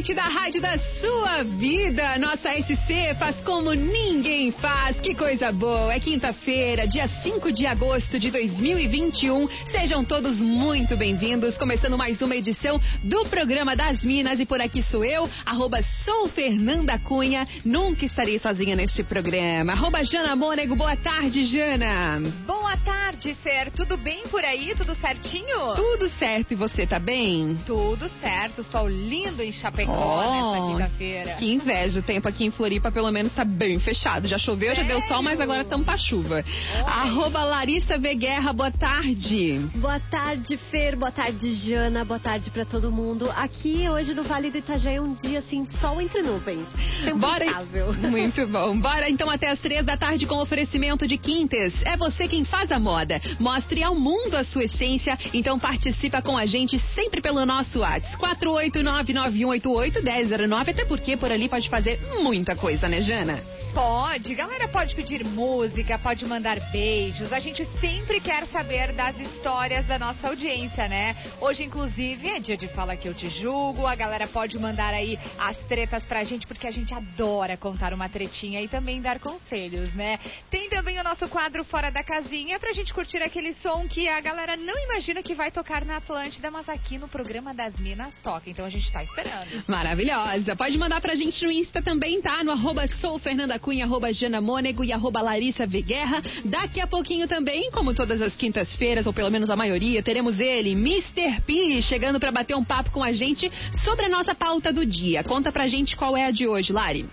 Atlântida, rádio da sua vida. Nossa SC faz como ninguém faz. Que coisa boa. É quinta-feira, dia 5 de agosto de 2021. Sejam todos muito bem-vindos. Começando mais uma edição do programa das Minas. E por aqui sou eu, arroba sou Fernanda Cunha. Nunca estarei sozinha neste programa. Arroba Jana Mônego. Boa tarde, Jana. Boa tarde, Fer. Tudo bem por aí? Tudo certinho? Tudo certo. E você tá bem? Tudo certo. Sol lindo em Chapecó oh, quinta-feira. Que inveja. O tempo aqui em Floripa, pelo menos, tá bem fechado. Já choveu, Sério? já deu sol, mas agora tampa chuva. Arroba Larissa V. Guerra, boa tarde. Boa tarde, Fer. Boa tarde, Jana. Boa tarde pra todo mundo. Aqui, hoje, no Vale do Itajaí, é um dia, assim, sol entre nuvens. Tempo Bora. Estável. Muito bom. Bora, então, até as três da tarde com oferecimento de Quintes. É você quem faz a moda. Mostre ao mundo a sua essência. Então, participa com a gente sempre pelo nosso WhatsApp. 4899188 1009, até porque por ali pode fazer muita coisa, né, Jana? Pode, galera pode pedir música, pode mandar beijos. A gente sempre quer saber das histórias da nossa audiência, né? Hoje, inclusive, é dia de Fala Que Eu Te Julgo. A galera pode mandar aí as tretas pra gente, porque a gente adora contar uma tretinha e também dar conselhos, né? Tem também o nosso quadro Fora da Casinha pra gente curtir aquele som que a galera não imagina que vai tocar na Atlântida, mas aqui no programa das Minas toca. Então a gente tá esperando. Maravilhosa. Pode mandar pra gente no Insta também, tá? No arroba sou Fernanda Cunha, arroba Jana Mônego e arroba Larissa Viguerra. Daqui a pouquinho também, como todas as quintas-feiras, ou pelo menos a maioria, teremos ele, Mr. P, chegando para bater um papo com a gente sobre a nossa pauta do dia. Conta pra gente qual é a de hoje, Lari.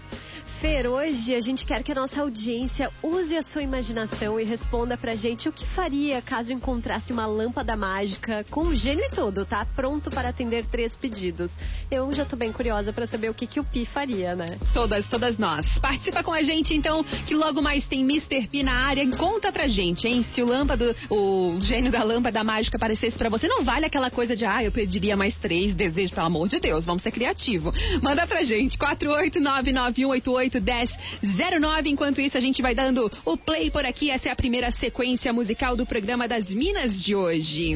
Fer, hoje a gente quer que a nossa audiência use a sua imaginação e responda pra gente o que faria caso encontrasse uma lâmpada mágica com o gênio e tudo, tá? Pronto para atender três pedidos. Eu já tô bem curiosa para saber o que, que o Pi faria, né? Todas, todas nós. Participa com a gente então, que logo mais tem Mr. P na área. Conta pra gente, hein? Se o lâmpada, o gênio da lâmpada mágica aparecesse para você, não vale aquela coisa de, ah, eu pediria mais três desejos, pelo amor de Deus, vamos ser criativo. Manda pra gente, 4899188 381009. Enquanto isso, a gente vai dando o play por aqui. Essa é a primeira sequência musical do programa das Minas de hoje.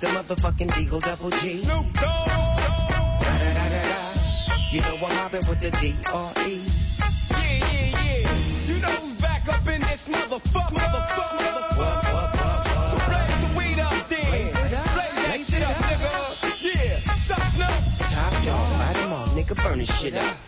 the motherfucking Deagle Double G. Snoop Dogg. You know I'm mobbing with the D-R-E. Yeah, yeah, yeah. You know who's back up in this motherfucker. Motherfucker, motherfucker. So blaze the weed up then. Blaze that shit up, nigga. Yeah, stop, no. Top dog, light 'em off, nigga, burn this shit up.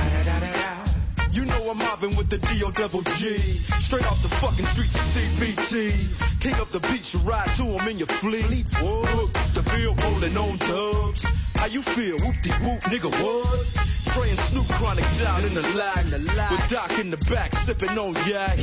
You know I'm mobbing with the D.O. Double G. Straight off the fucking streets of CBT. King up the beach, you ride to him in your fleet. Whoa, field rolling on dubs. How you feel? Whoop-de-whoop, nigga, what? Spraying Snoop Chronic down in the lag. With Doc in the back, sipping on yak.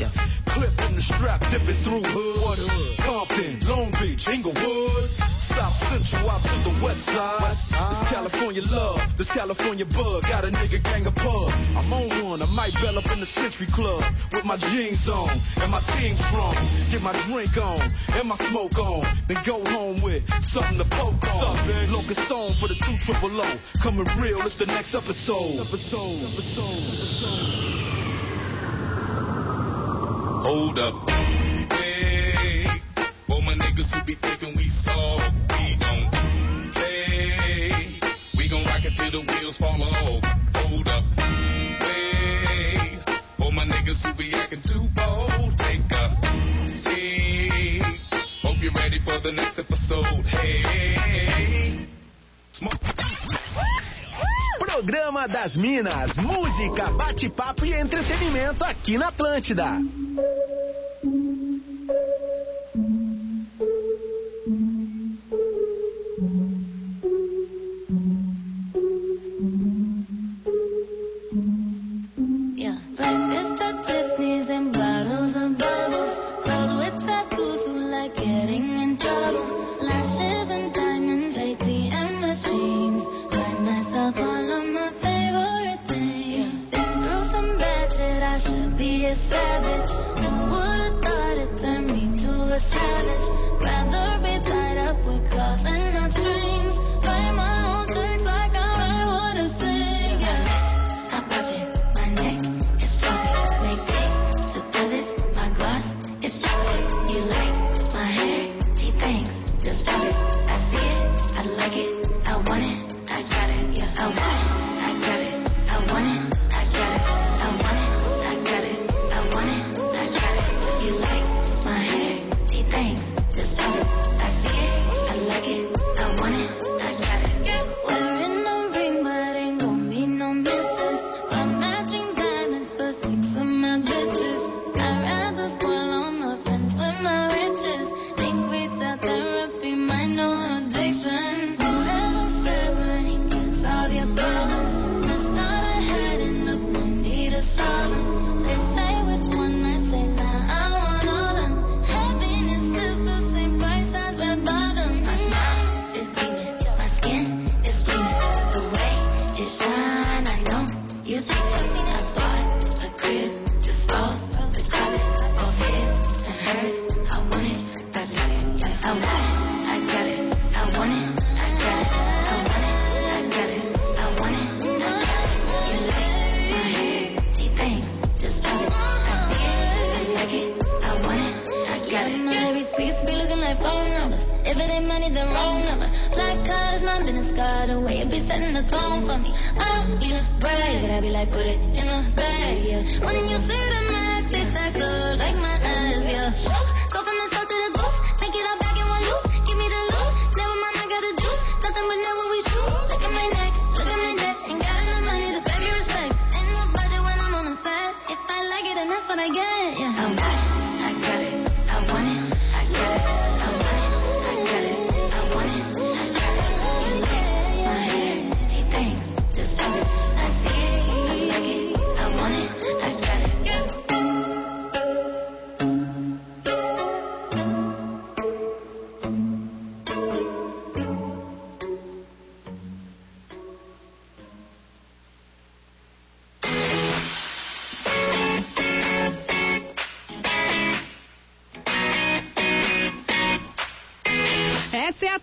clip in the strap, dipping through hood. What hood? Compton, Long Beach, Inglewood. South Central out to the west side. This California love, this California bug. Got a nigga gang of pub. I'm on one, I might bell up in the Century Club with my jeans on and my team strong. Get my drink on and my smoke on. Then go home with something to poke on. Locust on for the two triple O. Coming real, it's the next episode. Episode, episode, episode. Hold up. Hey, for my niggas who be thinking we soft, we don't play. We gon' rock it till the wheels fall off. Hold up. Hey, for my niggas who be acting too bold, You're ready for the next episode. Hey. Programa das Minas, música, bate-papo e entretenimento aqui na Atlântida.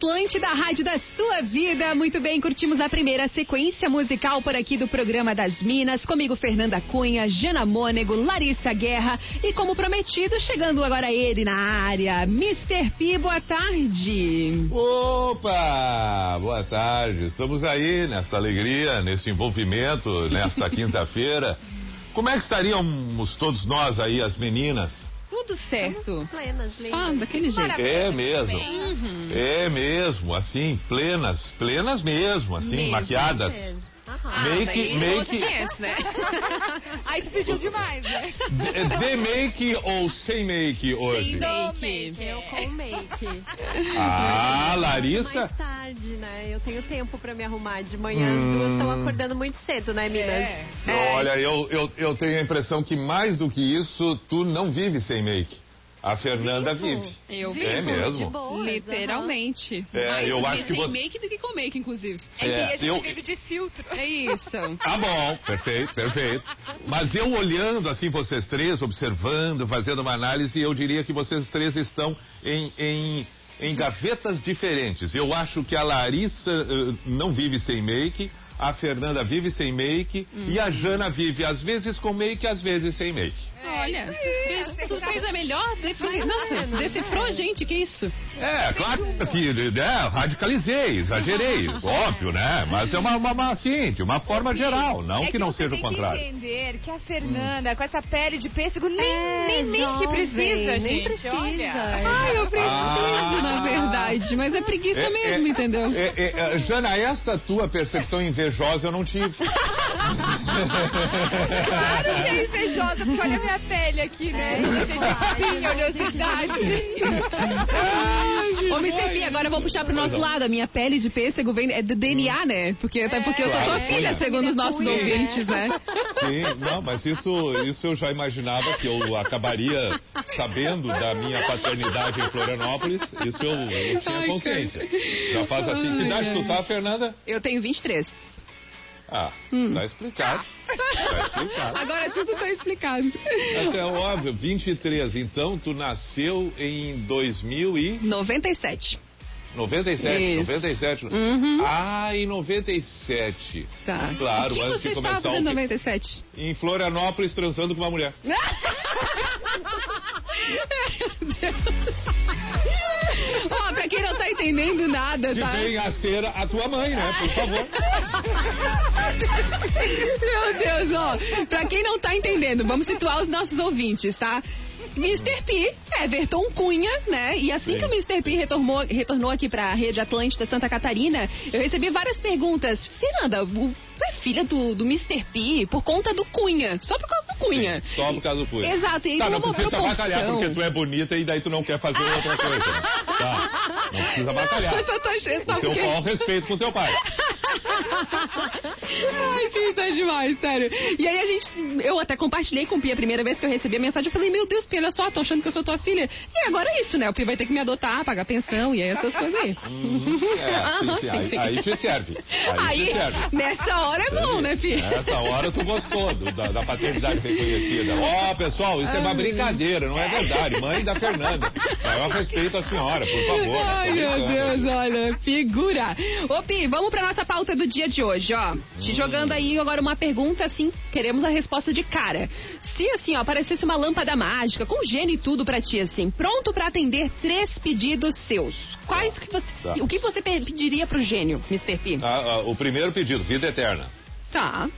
Atlântida, a rádio da sua vida. Muito bem, curtimos a primeira sequência musical por aqui do programa das Minas. Comigo, Fernanda Cunha, Jana Mônego, Larissa Guerra. E como prometido, chegando agora ele na área, Mr. P, boa tarde. Opa! Boa tarde. Estamos aí nesta alegria, nesse envolvimento, nesta quinta-feira. Como é que estaríamos todos nós aí, as meninas? Tudo certo. Plenas, Só lindas. daquele jeito. É mesmo. Uhum. É mesmo, assim, plenas, plenas mesmo, assim, Mesmo. maquiadas. É. Ah, Make, make, outros 500, né? Aí tu pediu demais, né? de, de make ou sem make hoje? Make. Eu com make. Ah, Larissa. Mais tarde, né? Eu tenho tempo pra me arrumar de manhã. As Hum. duas estão acordando muito cedo, né, Minas? É. Olha, eu, eu, eu tenho a impressão que mais do que isso, tu não vive sem make. A Fernanda vive. Eu Vivo, É mesmo? De boas, Literalmente. É, Mais eu do acho que sem você- make do que com make, inclusive. É que É, a gente eu- vive de filtro. É isso. Tá bom, perfeito, perfeito. Mas eu olhando assim vocês três, observando, fazendo uma análise, eu diria que vocês três estão em, em, em gavetas diferentes. Eu acho que a Larissa eh, não vive sem make, a Fernanda vive sem make e a Jana vive às vezes com make, às vezes sem make. Olha, fez- tu fez a melhor definição. Nossa, decifrou a gente, que isso? É, claro que né, radicalizei, exagerei, óbvio, né? Mas é uma, uma, uma, assim, uma forma geral, não é que, não você seja o tem contrário. que entender que a Fernanda, com essa pele de pêssego, nem, É, nem, nem que jovem, precisa, nem gente. precisa. Olha. Ai, eu preciso, Ah. na verdade, mas é preguiça É, mesmo, é, entendeu? é, é, é, Jana, esta tua percepção invejosa eu não tive. Claro que é invejosa, porque olha a minha pele aqui, né? É, Cheia de espinho, não, oleosidade. Ô, Mr. P, agora eu vou puxar pro nosso lado. A minha pele de pêssego vem é do DNA, né? Porque, até porque eu sou tua filha, é. segundo os nossos ouvintes, né? Sim, não, mas isso, isso eu já imaginava que eu acabaria sabendo da minha paternidade em Florianópolis. Isso eu, eu tinha consciência. Já faz assim. Que idade tu tá, Fernanda? Eu tenho 23. Ah, Hum. tá explicado. Tá explicado. Agora tudo tá explicado. Mas é óbvio, 23. Então tu nasceu em 2097. 97. Isso. 97. Uhum. Ah, em 97. Tá. Claro, o que antes você de estava começar o em que- 97? Em Florianópolis transando com uma mulher. Ó, pra quem não tá entendendo nada, Que tá? venha a ser a tua mãe, né? Por favor. Meu Deus, ó. Pra quem não tá entendendo, vamos situar os nossos ouvintes, tá? Mr. P, Everton Cunha, né? E assim Sim. que o Mr. P retornou, retornou aqui pra Rede Atlântida Santa Catarina, eu recebi várias perguntas. Fernanda, tu é filha do, do Mr. P por conta do Cunha, só por causa do Cunha. Sim, só por causa do Cunha. Exato, e aí Tá, não precisa proporção. bacalhar porque tu é bonita e daí tu não quer fazer outra coisa. né? Tá, não precisa bacalhar. Eu só tô achando, O teu maior respeito com teu pai. Ai, que tá demais, sério. E aí a gente, eu até compartilhei com o Pia a primeira vez que eu recebi a mensagem. Eu falei, meu Deus, Pia, olha só, tô achando que eu sou tua filha. E agora é isso, né? O Pia vai ter que me adotar, pagar pensão e aí essas coisas aí. É, sim, Aham, sim, sim, aí, sim. aí te serve. Aí, Aí, te serve. nessa hora é bom, né, Pia? Nessa hora tu gostou do- da, da paternidade reconhecida. Ó, pessoal, isso é uma brincadeira, não é verdade. Mãe da Fernanda. Maior respeito à senhora, por favor. Ai, Tô meu. Deus, olha, figura. Ô, Pi, vamos pra nossa pauta do dia de hoje, ó. Te Hum. jogando aí agora uma pergunta, assim, queremos a resposta de cara. Se, assim, ó, aparecesse uma lâmpada mágica, com gênio e tudo pra ti, assim, pronto pra atender três pedidos seus, quais que você... Tá. O que você pe- pediria pro gênio, Mr. P? Ah, ah, o primeiro pedido, vida eterna. Tá.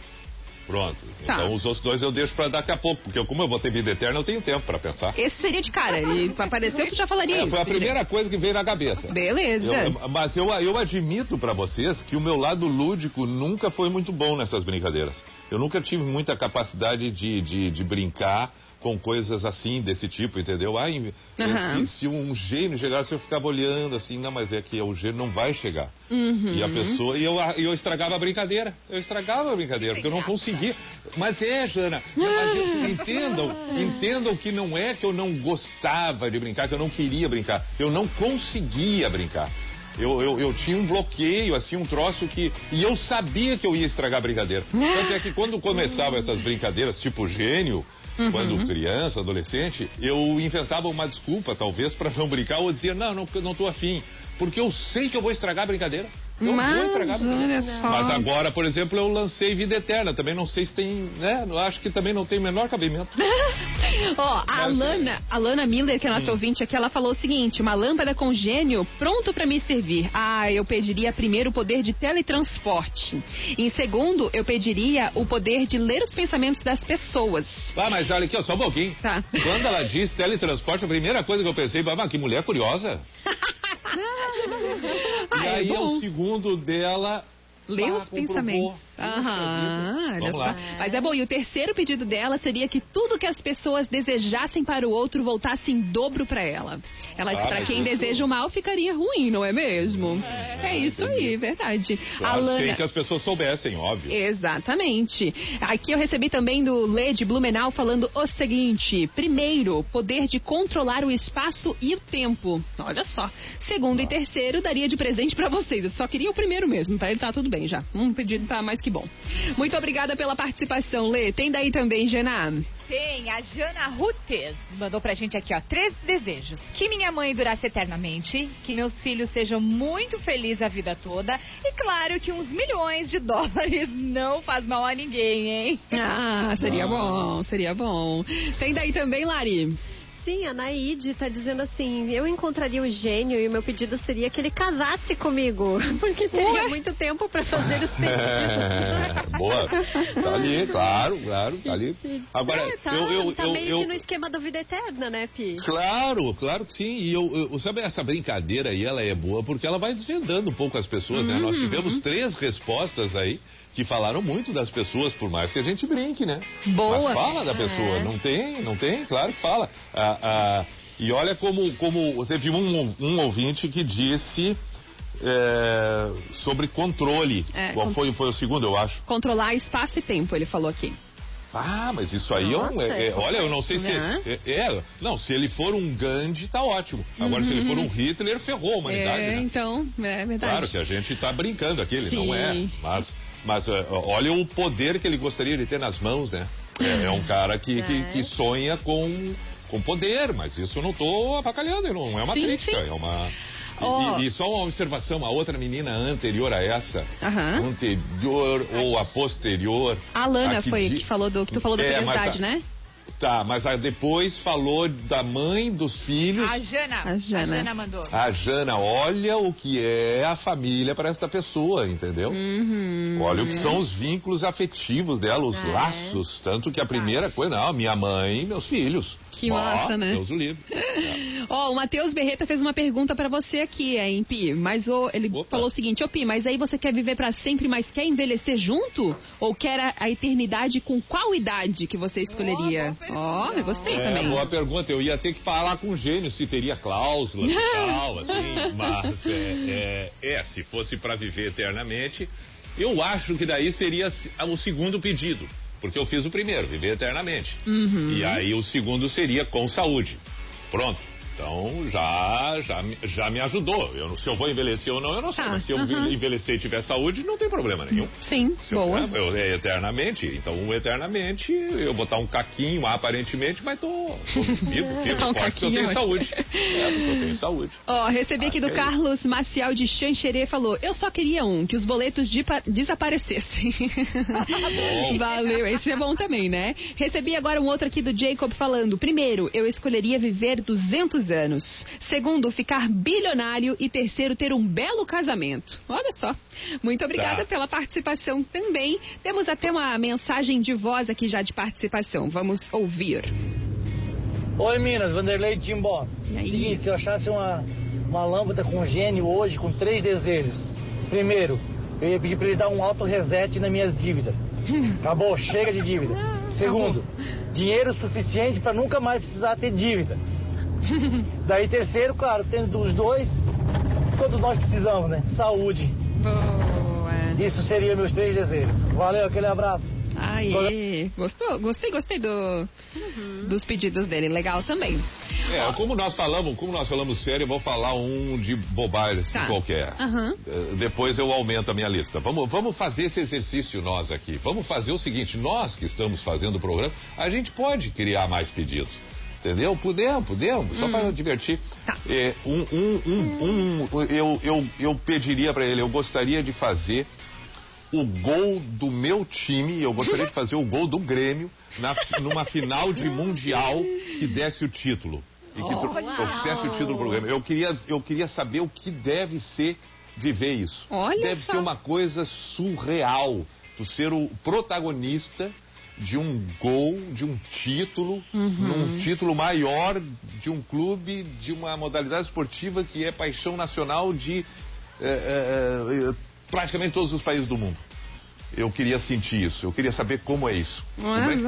Pronto. Tá. Então os outros dois eu deixo pra daqui a pouco, porque como eu vou ter vida eterna, eu tenho tempo pra pensar. Esse seria de cara. E apareceu, tu já falaria É, isso. foi a primeira coisa que veio na cabeça. Beleza. Eu- mas eu, eu admito pra vocês que o meu lado lúdico nunca foi muito bom nessas brincadeiras. Eu nunca tive muita capacidade de, de, de brincar com coisas assim, desse tipo, entendeu? Ai, Aham. se, se um gênio chegasse, eu ficava olhando assim, não, mas é que o gênio não vai chegar. Uhum. E a pessoa, e eu, e eu estragava a brincadeira. Eu estragava a brincadeira, porque eu não conseguia. Mas é, Jana, mas eu- entendam, entendam que não é que eu não gostava de brincar, que eu não queria brincar. Eu não conseguia brincar. Eu, eu, eu tinha um bloqueio, assim, um troço que. E eu sabia que eu ia estragar a brincadeira. Tanto é que quando começavam essas brincadeiras, tipo gênio, Uhum. quando criança, adolescente, eu inventava uma desculpa, talvez, para não brincar, ou dizia, não, não, não tô afim. Porque eu sei que eu vou estragar a brincadeira. Eu Mas, olha só. Mas agora, por exemplo, eu lancei Vida Eterna. Também não sei se tem, né? Acho que também não tem o menor cabimento. Ó, a Mas, Alana, a Alana Miller, que é a nossa ouvinte aqui, ela falou o seguinte: uma lâmpada com gênio pronto pra me servir. Ah, eu pediria primeiro o poder de teletransporte. Em segundo, eu pediria o poder de ler os pensamentos das pessoas. Ah, mas olha aqui, ó, só um pouquinho. Tá. Quando ela disse teletransporte, a primeira coisa que eu pensei, ah, que mulher curiosa. Ah, e é aí bom. o segundo dela Lê Ah, os pensamentos. Puxa Aham, olha só. Mas é bom, e o terceiro pedido dela seria que tudo que as pessoas desejassem para o outro voltasse em dobro para ela. Ela disse Ah, para mas quem deseja o mal ficaria ruim, não é mesmo? É, isso aí, verdade. Claro, Alana- que as pessoas soubessem, óbvio. Exatamente. Aqui eu recebi também do Lê de Blumenau falando o seguinte: primeiro, poder de controlar o espaço e o tempo. Olha só. Segundo e terceiro, daria de presente pra vocês. Eu só queria o primeiro mesmo, pra ele tá tudo bem já. Um pedido tá mais que bom. Muito obrigada pela participação, Lê. Tem daí também, Gená? Tem, a Jana Rutes mandou pra gente aqui, ó, três desejos. Que minha mãe durasse eternamente, que meus filhos sejam muito felizes a vida toda e, claro, que uns milhões de dólares não faz mal a ninguém, hein? Ah, seria bom, seria bom. Tem daí também, Lari? Sim, a Naide tá dizendo assim: eu encontraria o gênio e o meu pedido seria que ele casasse comigo, porque teria Ué? muito tempo pra fazer os pedidos. É, boa. Tá ali, claro, claro, tá ali. Agora, É, tá, eu, eu, tá eu, meio eu- que no esquema da vida eterna, né, Pi? Claro, claro que sim. E eu, eu- sabe, essa brincadeira aí, ela é boa porque ela vai desvendando um pouco as pessoas, né? Nós tivemos três respostas aí que falaram muito das pessoas, por mais que a gente brinque, né? Boa. Mas fala da pessoa, É. não tem, não tem, claro que fala. Ah, ah, e olha como, como teve um, um ouvinte que disse é, sobre controle. É, Qual foi, foi o segundo, eu acho? Controlar espaço e tempo, ele falou aqui. Ah, mas isso aí é. Nossa, é- é- é olha, eu não sei se. né? É, é, não, se ele for um Gandhi, tá ótimo. Agora, se ele for um Hitler, ferrou a humanidade. é, né? então, é verdade. Claro que a gente tá brincando aqui, ele Sim. não é. Mas, mas é, olha o poder que ele gostaria de ter nas mãos, né? É, é um cara que, que, que sonha com, com poder, mas isso eu não tô avacalhando, não é uma Sim, crítica, sim. é uma. e- Ó. E, e só uma observação, a outra menina anterior a essa, Aham. anterior ou a posterior. A Lana a que foi que falou do que tu falou da É, curiosidade, né? Tá, mas aí depois falou da mãe dos filhos. A Jana, A Jana. mandou. A Jana, olha o que é a família para esta pessoa, entendeu? Uhum. Olha o que são os vínculos afetivos dela, os É. laços. Tanto que a primeira coisa, não, minha mãe e meus filhos. Que Ó, massa, né? Deus o livre. Ó, o Matheus Berreta fez uma pergunta pra você aqui, hein, Pi? Mas o, ele Opa. falou o seguinte, ô Pi, mas aí você quer viver pra sempre, mas quer envelhecer junto? Ou quer a, a eternidade com qual idade que você escolheria? Ó, eu gostei É, também. boa pergunta. Eu ia ter que falar com o gênio se teria cláusulas e tal, assim. Mas é, é, é, se fosse para viver eternamente, eu acho que daí seria o segundo pedido. Porque eu fiz o primeiro, viver eternamente. Uhum. E aí o segundo seria com saúde. Pronto. Então já, já, me- já me ajudou. Eu, se eu vou envelhecer ou não, eu não sei. Tá, Mas se eu aham. envelhecer e tiver saúde, não tem problema nenhum. Sim, Se eu, boa. eu- é eternamente, então eternamente eu vou botar um caquinho aparentemente, mas tô, tô vivo, firme, Um forte, eu tenho saúde. É, porque eu tenho saúde. Ó, recebi aqui do Ah, que é Carlos Maciel de Xanxerê, falou, eu só queria um, que os boletos de desaparecessem. Bom. Valeu, esse é bom também, né? Recebi agora um outro aqui do Jacob falando, primeiro, eu escolheria viver 200 anos. Segundo, ficar bilionário. E terceiro, ter um belo casamento. Olha só. Muito obrigada Tá. pela participação também. Temos até uma mensagem de voz aqui já de participação. Vamos ouvir. Oi, Minas, Vanderlei Timbó. Seguinte, se eu achasse uma, uma lâmpada com gênio hoje com três desejos. Primeiro, eu ia pedir pra eles dar um auto reset nas minhas dívidas. Acabou, chega de dívida. Segundo, dinheiro suficiente para nunca mais precisar ter dívida. Daí terceiro, claro, tendo os dois, todos nós precisamos, né? Saúde. Boa. Isso seria meus três desejos. Valeu, aquele abraço. Aê, gostou? Gostei, gostei do, dos pedidos dele. Legal também. É, como nós falamos, como nós falamos sério, eu vou falar um de bobagem assim, Tá. qualquer. Eh, Depois eu aumento a minha lista. Vamos, vamos fazer esse exercício nós aqui. Vamos fazer o seguinte: nós que estamos fazendo o programa, a gente pode criar mais pedidos. Entendeu? Podemos, podemos, só para divertir. É, um, um, um, um, eu, eu, eu pediria para ele, eu gostaria de fazer o gol do meu time, eu gostaria de fazer o gol do Grêmio na, numa final de Mundial que desse o título. E que tro- trouxesse o título pro Grêmio. Eu queria, eu queria saber o que deve ser viver isso. Olha deve só. ser uma coisa surreal. Tu ser o protagonista de um gol, de um título, Uhum. num título maior de um clube, de uma modalidade esportiva que é paixão nacional de eh, eh, praticamente todos os países do mundo. Eu queria sentir isso, eu queria saber como é isso. Ah, como, é que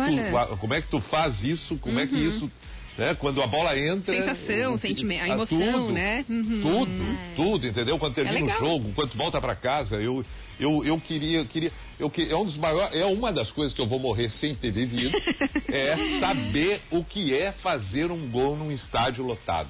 tu, como é que tu faz isso, como é que Uhum. isso. Né, quando a bola entra. Sensação, o- sentimento, a emoção, tudo, né? Uhum. Tudo, tudo, entendeu? Quando termina o legal. jogo, quando volta pra casa, eu, eu, eu queria, queria, eu que é um dos maiores, é uma das coisas que eu vou morrer sem ter vivido, é saber o que é fazer um gol num estádio lotado.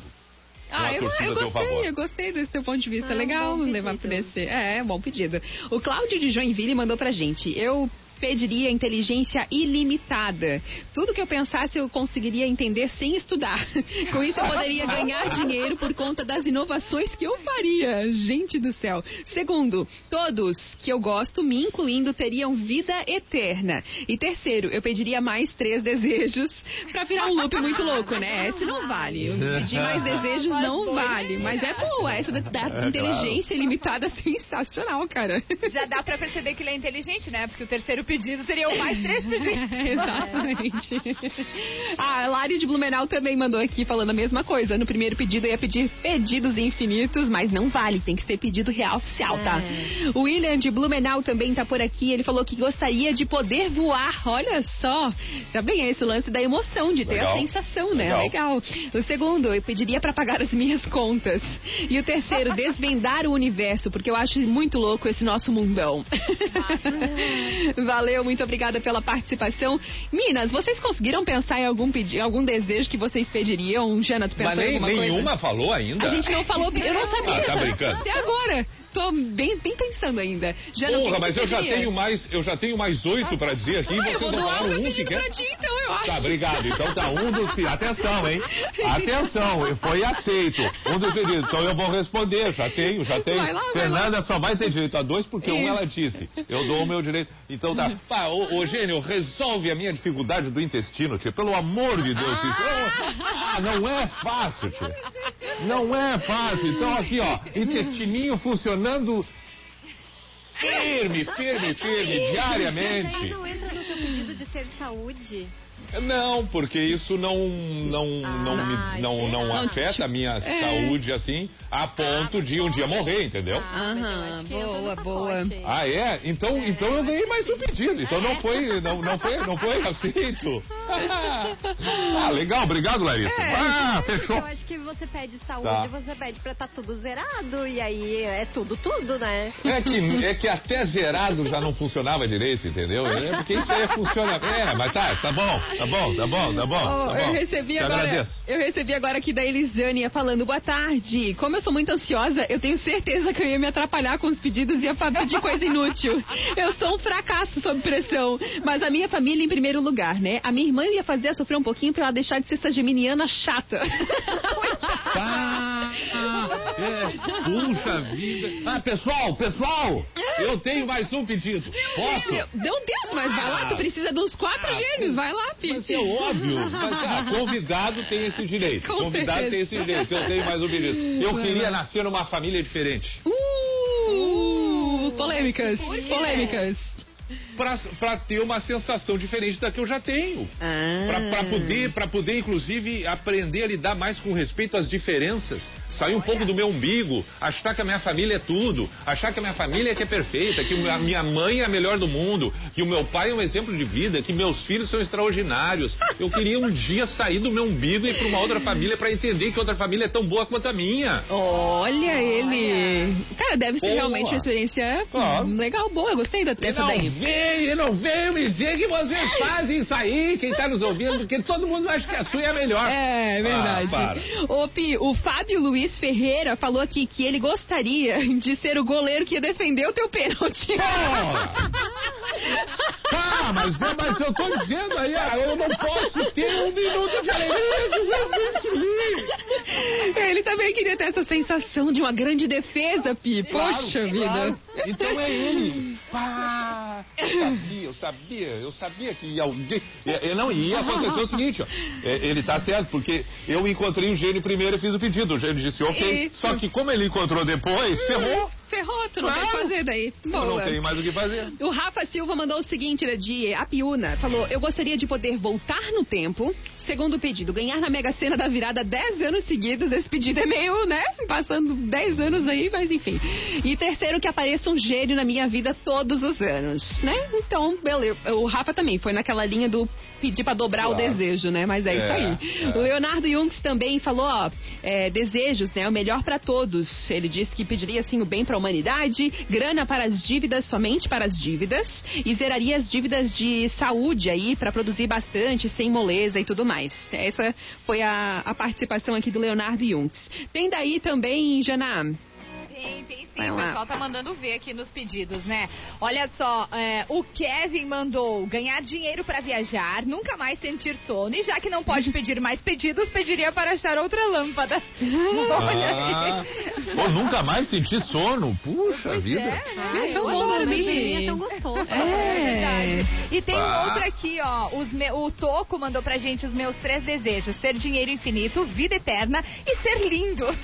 Ah, a eu, eu gostei, eu gostei desse teu ponto de vista. Ah, Legal bom levar por esse. É, bom pedido. O Cláudio de Joinville mandou pra gente. Eu pediria inteligência ilimitada. Tudo que eu pensasse eu conseguiria entender sem estudar. Com isso eu poderia ganhar dinheiro por conta das inovações que eu faria. Gente do céu. Segundo, todos que eu gosto, me incluindo, teriam vida eterna. E terceiro, eu pediria mais três desejos pra virar um loop muito louco, né? Esse não vale. Eu pedir mais desejos não vale. Mas é boa. Essa da, da É, inteligência ilimitada é sensacional, cara. Já dá pra perceber que ele é inteligente, né? Porque o terceiro pedido seria o mais três pedidos. Exatamente. A Lari de Blumenau também mandou aqui falando a mesma coisa. No primeiro pedido eu ia pedir pedidos infinitos, mas não vale, tem que ser pedido real oficial, tá? O William de Blumenau também tá por aqui. Ele falou que gostaria de poder voar. Olha só. Também é esse lance da emoção, de ter Legal. a sensação, né? Legal. Legal. O segundo, eu pediria pra pagar as minhas contas. E o terceiro, desvendar o universo, porque eu acho muito louco esse nosso mundão. Valeu, muito obrigada pela participação. Minas, vocês conseguiram pensar em algum pedido, algum desejo que vocês pediriam? Jana, tu pensou Mas em nem, alguma nenhuma coisa? falou ainda. A gente não falou, eu não sabia. Ah, tá brincando. Até agora. Tô bem, bem pensando ainda. Que Porra, que mas eu já tenho mais, eu já tenho mais oito pra dizer aqui. Ah, eu vou não doar um pedido sequer. pra ti, então, eu acho. Tá, obrigado. Então tá um dos pedidos. Atenção, hein? Atenção, foi aceito. Um dos pedidos. Então eu vou responder. Já tenho, já tenho. Vai lá, vai Fernanda só vai ter direito a dois porque um Isso. ela disse. Eu dou o meu direito. Então tá. Pá, ô, ô Gênio, resolve a minha dificuldade do intestino, tio. Pelo amor de Deus, isso. Ah, não é fácil, tio. Não é fácil. Então aqui, ó, intestininho funcionando firme, firme, firme, Mas aí diariamente. não entra no teu pedido de ter saúde. Não, porque isso não não não Ah, me, não, não Não, afeta a minha é. saúde assim a ponto de um dia morrer, entendeu? Ah, Aham, boa, boa. Ah, é? Então, então eu ganhei mais um pedido. Então não foi, não, não foi, não foi aceito. Ah, legal, obrigado, Larissa. É. Ah, Porque fechou. Eu acho que você pede saúde, Tá. você pede pra estar tudo zerado, e aí é tudo, tudo, né? É que, é que até zerado já não funcionava direito, entendeu? É porque isso aí funciona. É, mas tá, tá bom, tá bom, tá bom, tá bom. Oh, tá bom. eu recebi Te agora. agradeço. Eu recebi agora aqui da Elisânia falando boa tarde. Como eu sou muito ansiosa, eu tenho certeza que eu ia me atrapalhar com os pedidos e ia pedir coisa inútil. Eu sou um fracasso sob pressão. Mas a minha família em primeiro lugar, né? A minha irmã ia fazer sofrer um pouquinho pra ela deixar de ser essa geminiana chata. Ah, é, puxa vida. Ah, pessoal, pessoal, eu tenho mais um pedido. Posso? Meu Deus, mas vai lá, tu precisa dos quatro Ah, gênios, vai lá, Pipi. Mas é óbvio. Mas, ah, convidado tem esse direito. Com convidado certeza. tem esse direito. Eu tenho mais um pedido. Eu queria nascer numa família diferente. Uh, polêmicas, polêmicas. Pra, pra ter uma sensação diferente da que eu já tenho. Pra, pra poder, pra poder, inclusive, aprender a lidar mais com respeito às diferenças. Sair um pouco do meu umbigo, achar que a minha família é tudo, achar que a minha família é que é perfeita, que a minha mãe é a melhor do mundo, que o meu pai é um exemplo de vida, que meus filhos são extraordinários. Eu queria um dia sair do meu umbigo e ir pra uma outra família pra entender que outra família é tão boa quanto a minha. Olha ele. Cara, deve ser Boa. realmente uma experiência Claro. legal, boa. Eu gostei da- dessa daí. Veio, e não veio me dizer que vocês fazem isso aí, quem tá nos ouvindo, porque todo mundo acha que a sua é a melhor. É, é verdade. Ah, para. Ô, Pi, o Fábio Luiz Ferreira falou aqui que ele gostaria de ser o goleiro que ia defender o teu pênalti. Porra! Tá, mas, mas eu tô dizendo aí, ah, eu não posso ter um minuto de alegria de filme. Ele também queria ter essa sensação de uma grande defesa, Pi. Poxa Claro, vida. claro. Então é ele. Pá, eu sabia, eu sabia, eu sabia que ia alguém. é, é, não, ia acontecer o seguinte, ó. É, ele tá certo, porque eu encontrei o gênio primeiro e fiz o pedido. O gênio disse ok. Isso. Só que como ele encontrou depois, ferrou. Ferrou, tu não Claro. tem o que fazer daí. Eu Boa. não tenho mais o que fazer. O Rafa Silva mandou o seguinte, era de Apiúna. Falou, eu gostaria de poder voltar no tempo, Segundo pedido, ganhar na Mega Sena da virada 10 anos seguidos. Esse pedido é meio, né? Passando 10 anos aí, mas enfim. E terceiro, que apareça um gênio na minha vida todos os anos, né? Então, beleza. O Rafa também foi naquela linha do pedir pra dobrar Claro. o desejo, né? Mas é, isso É, aí. é. O Leonardo Junks também falou, ó, é, desejos, né? O melhor pra todos. Ele disse que pediria, assim, o bem pra humanidade, grana para as dívidas, somente para as dívidas, e zeraria as dívidas de saúde aí pra produzir bastante, sem moleza e tudo mais. Essa foi a, a participação aqui do Leonardo Junks. Tem daí também, Jana. Tem, tem sim. O pessoal tá mandando ver aqui nos pedidos, né? Olha só, é, o Kevin mandou ganhar dinheiro pra viajar, nunca mais sentir sono. E já que não pode pedir mais pedidos, pediria para achar outra lâmpada. Olha Ah, aí. pô, nunca mais senti sono. Puxa vida. É tão bom dormir. É tão gostoso. É verdade. E tem Ah. outro aqui, ó. Os me- O Toco mandou pra gente os meus três desejos: ter dinheiro infinito, vida eterna e ser lindo. É.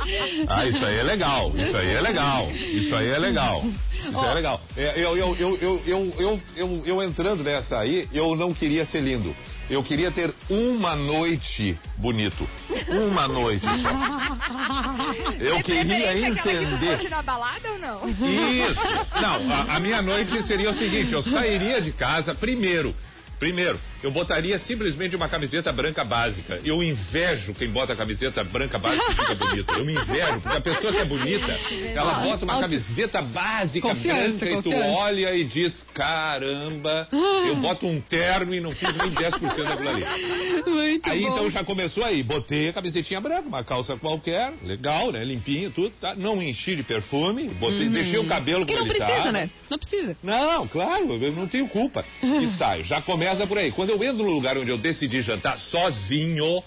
Ah, isso aí é legal, isso aí é legal, isso aí é legal. Isso oh. é legal. É, eu, eu, eu, eu, eu, eu, eu, eu entrando nessa aí, eu não queria ser lindo. Eu queria ter uma noite bonito. Uma noite só. Eu é queria entender. Que na balada ou não? Isso. Não, a, a minha noite seria o seguinte: eu sairia de casa primeiro. Primeiro, eu botaria simplesmente uma camiseta branca básica. Eu invejo quem bota a camiseta branca básica e fica bonita. Eu me invejo, porque a pessoa que é bonita, ela bota uma camiseta básica Confiança, branca e tu confiança. olha e diz: caramba, eu boto um terno e não fiz nem 10% daquilo ali. Muito Aí bom. então já começou aí, botei a camisetinha branca, uma calça qualquer, legal, né? Limpinha, tudo, tá? Não enchi de perfume, botei, deixei o cabelo Porque não ele precisa, tava. né? Não precisa. Não, claro, eu não tenho culpa. E saio, já começa por aí. Quando eu entro no lugar onde eu decidi jantar sozinho,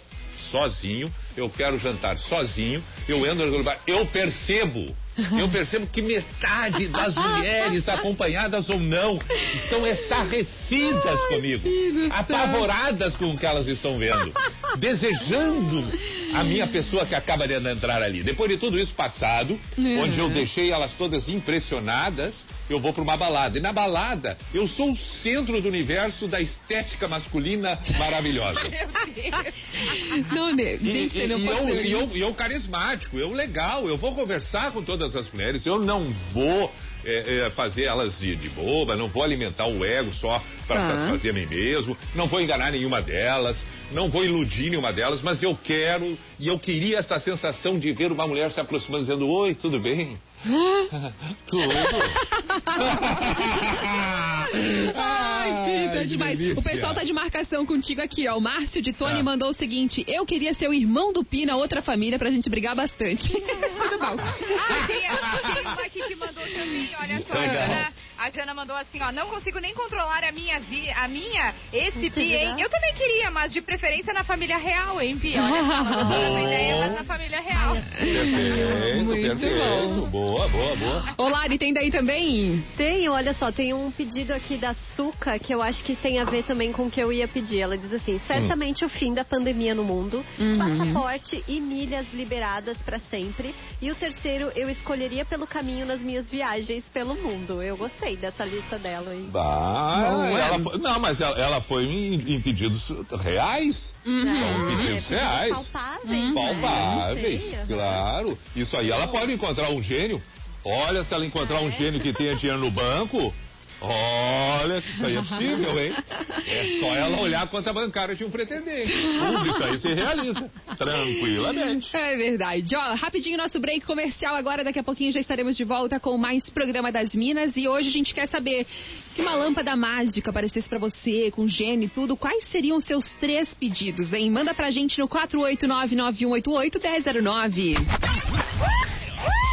sozinho, eu quero jantar sozinho, eu entro no lugar, eu percebo. Eu percebo que metade das mulheres, acompanhadas ou não, estão estarrecidas comigo, apavoradas com o que elas estão vendo, desejando a minha pessoa que acaba de entrar ali. Depois de tudo isso passado, Uhum. onde eu deixei elas todas impressionadas, eu vou para uma balada. E na balada, eu sou o centro do universo da estética masculina maravilhosa. Não, né? E, Gente, e- você não e pode eu, e eu, e eu carismático, eu legal, eu vou conversar com todas as mulheres, eu não vou é, é, fazer elas de, de boba, não vou alimentar o ego só para Tá. satisfazer a mim mesmo, não vou enganar nenhuma delas, não vou iludir nenhuma delas, mas eu quero e eu queria essa sensação de ver uma mulher se aproximando dizendo: Oi, tudo bem? Tudo. Ai, filho, tá que demais. delícia. O pessoal tá de marcação contigo aqui, ó. O Márcio de Tony Ah. mandou o seguinte: Eu queria ser o irmão do Pina, outra família, pra gente brigar bastante. Tudo bom. Ah, tem, tem uma aqui que mandou também, olha só, Legal. A Jana mandou assim, ó, não consigo nem controlar a minha vi, a minha, esse Pi, hein? legal. Eu também queria, mas de preferência na família real, hein, Pi? Olha da tua ideia, mas na família real. Perfeito, Muito perfeito. bom. Boa, boa, boa. Ô, Lari, tem daí também? Tem, olha só, tem um pedido aqui da Suca que eu acho que tem a ver também com o que eu ia pedir. Ela diz assim: certamente o fim da pandemia no mundo, Uhum. passaporte e milhas liberadas pra sempre. E o terceiro, eu escolheria pelo caminho nas minhas viagens pelo mundo. Eu gostei dessa lista dela aí. Bah, Não, ela é? foi- não, mas ela, ela foi em, em pedidos reais. Uhum. São pedidos pedidos reais. palpáveis. né? Palpáveis, aham. claro. Isso aí ela pode encontrar um gênio. Olha, se ela encontrar um gênio que tenha dinheiro no banco, olha, isso aí é possível, hein? É só ela olhar a conta bancária de um pretendente. Tudo isso aí se realiza. Tranquilamente. É verdade. Ó, rapidinho nosso break comercial agora. Daqui a pouquinho já estaremos de volta com mais programa das Minas. E hoje a gente quer saber se uma lâmpada mágica aparecesse pra você, com gênio e tudo, quais seriam os seus três pedidos, hein? Manda pra gente no 489-9188-1009.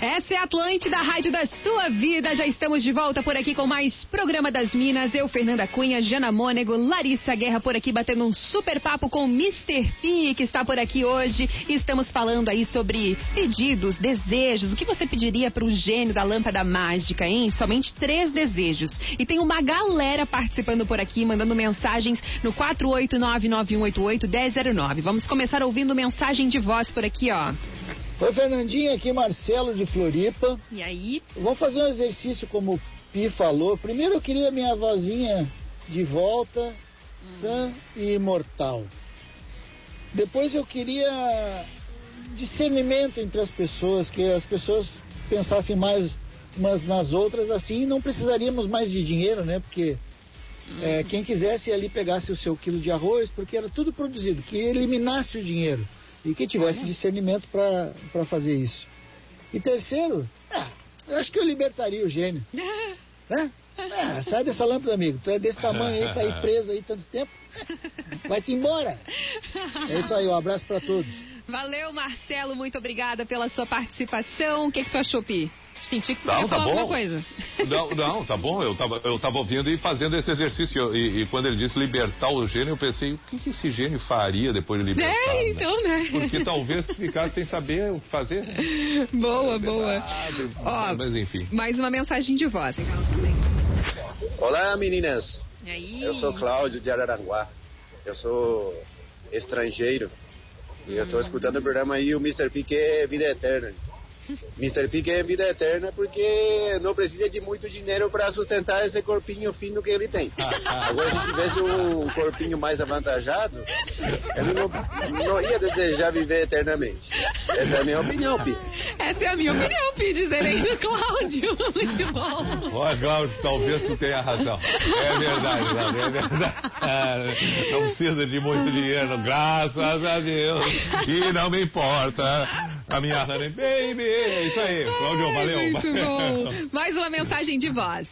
Essa é a Atlântida, a rádio da sua vida. Já estamos de volta por aqui com mais Programa das Minas. Eu, Fernanda Cunha, Jana Mônego, Larissa Guerra por aqui batendo um super papo com o Mr. P, que está por aqui hoje. Estamos falando aí sobre pedidos, desejos. O que você pediria para o gênio da lâmpada mágica, hein? Somente três desejos. E tem uma galera participando por aqui, mandando mensagens no 48991881009. Vamos começar ouvindo mensagem de voz por aqui, ó. Oi, Fernandinha, aqui Marcelo de Floripa. E aí? Vamos fazer um exercício como o Pi falou. Primeiro eu queria minha vozinha de volta, sã e imortal. Depois eu queria discernimento entre as pessoas, que as pessoas pensassem mais umas nas outras, assim não precisaríamos mais de dinheiro, né? Porque é, quem quisesse ali pegasse o seu quilo de arroz, porque era tudo produzido, que eliminasse o dinheiro e que tivesse discernimento para fazer isso. E terceiro, ah, eu acho que eu libertaria o gênio. né? Ah, sai dessa lâmpada, amigo. Tu é desse tamanho aí, tá aí preso aí tanto tempo. Vai-te embora. É isso aí, um abraço para todos. Valeu, Marcelo, muito obrigada pela sua participação. O que, que tu achou, Pi? Senti que tu Não, tá falar bom. alguma coisa. Não, não, tá bom. Eu tava, eu tava ouvindo e fazendo esse exercício. E, e quando ele disse libertar o gênio, eu pensei, o que, que esse gênio faria depois de libertar? É, né? então, né? Porque talvez ficasse sem saber o que fazer. Boa, boa. Ó, Mas enfim. mais uma mensagem de voz. Olá, meninas. E aí? Eu sou Cláudio de Araranguá. Eu sou estrangeiro. E eu estou escutando o programa aí, o Mr. Pique é vida eterna. Mr. Pique é vida eterna porque não precisa de muito dinheiro para sustentar esse corpinho fino que ele tem. Agora, se tivesse um corpinho mais avantajado, ele não, não ia desejar viver eternamente. Essa é a minha opinião, Pi. Essa é a minha opinião, Pi, diz ele aí do Cláudio. Muito bom. Ó, Cláudio, talvez tu tenha razão. É verdade, Cláudio, é verdade. Ah, Não precisa de muito dinheiro, graças a Deus. E não me importa. A minha honey baby. É isso aí, Cláudio, valeu. Muito bom. Mais uma mensagem de voz.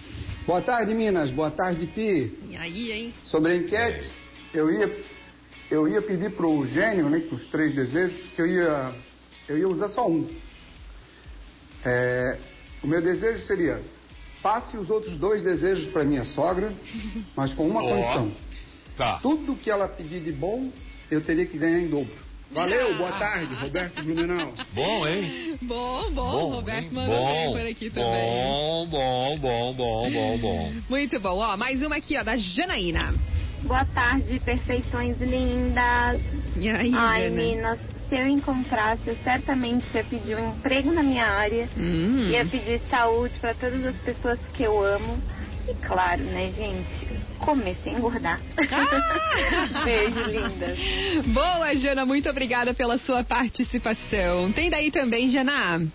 Boa tarde, Minas. Boa tarde, Pi. E aí, hein? Sobre a enquete, eu ia, eu ia pedir pro gênio, né, os três desejos, que eu ia, eu ia usar só um. É, o meu desejo seria, passe os outros dois desejos para minha sogra, mas com uma condição. Tá. Tudo que ela pedir de bom, eu teria que ganhar em dobro. Valeu, boa tarde, Roberto Blumenau. Bom, hein? Bom, bom. Bom, Roberto hein? mandou Bom, bem por aqui também. Bom, bom, bom, bom, bom, bom. Muito bom. Ó, mais uma aqui, ó, da Janaína. Boa tarde, perfeições lindas. E aí, Ai, Jana? Minas, se eu encontrasse, eu certamente ia pedir um emprego na minha área. Hum. Ia pedir saúde para todas as pessoas que eu amo. E claro, né, gente? Comer sem engordar. Beijo, lindas. Boa, Jana, muito obrigada pela sua participação. Tem daí também, Jana?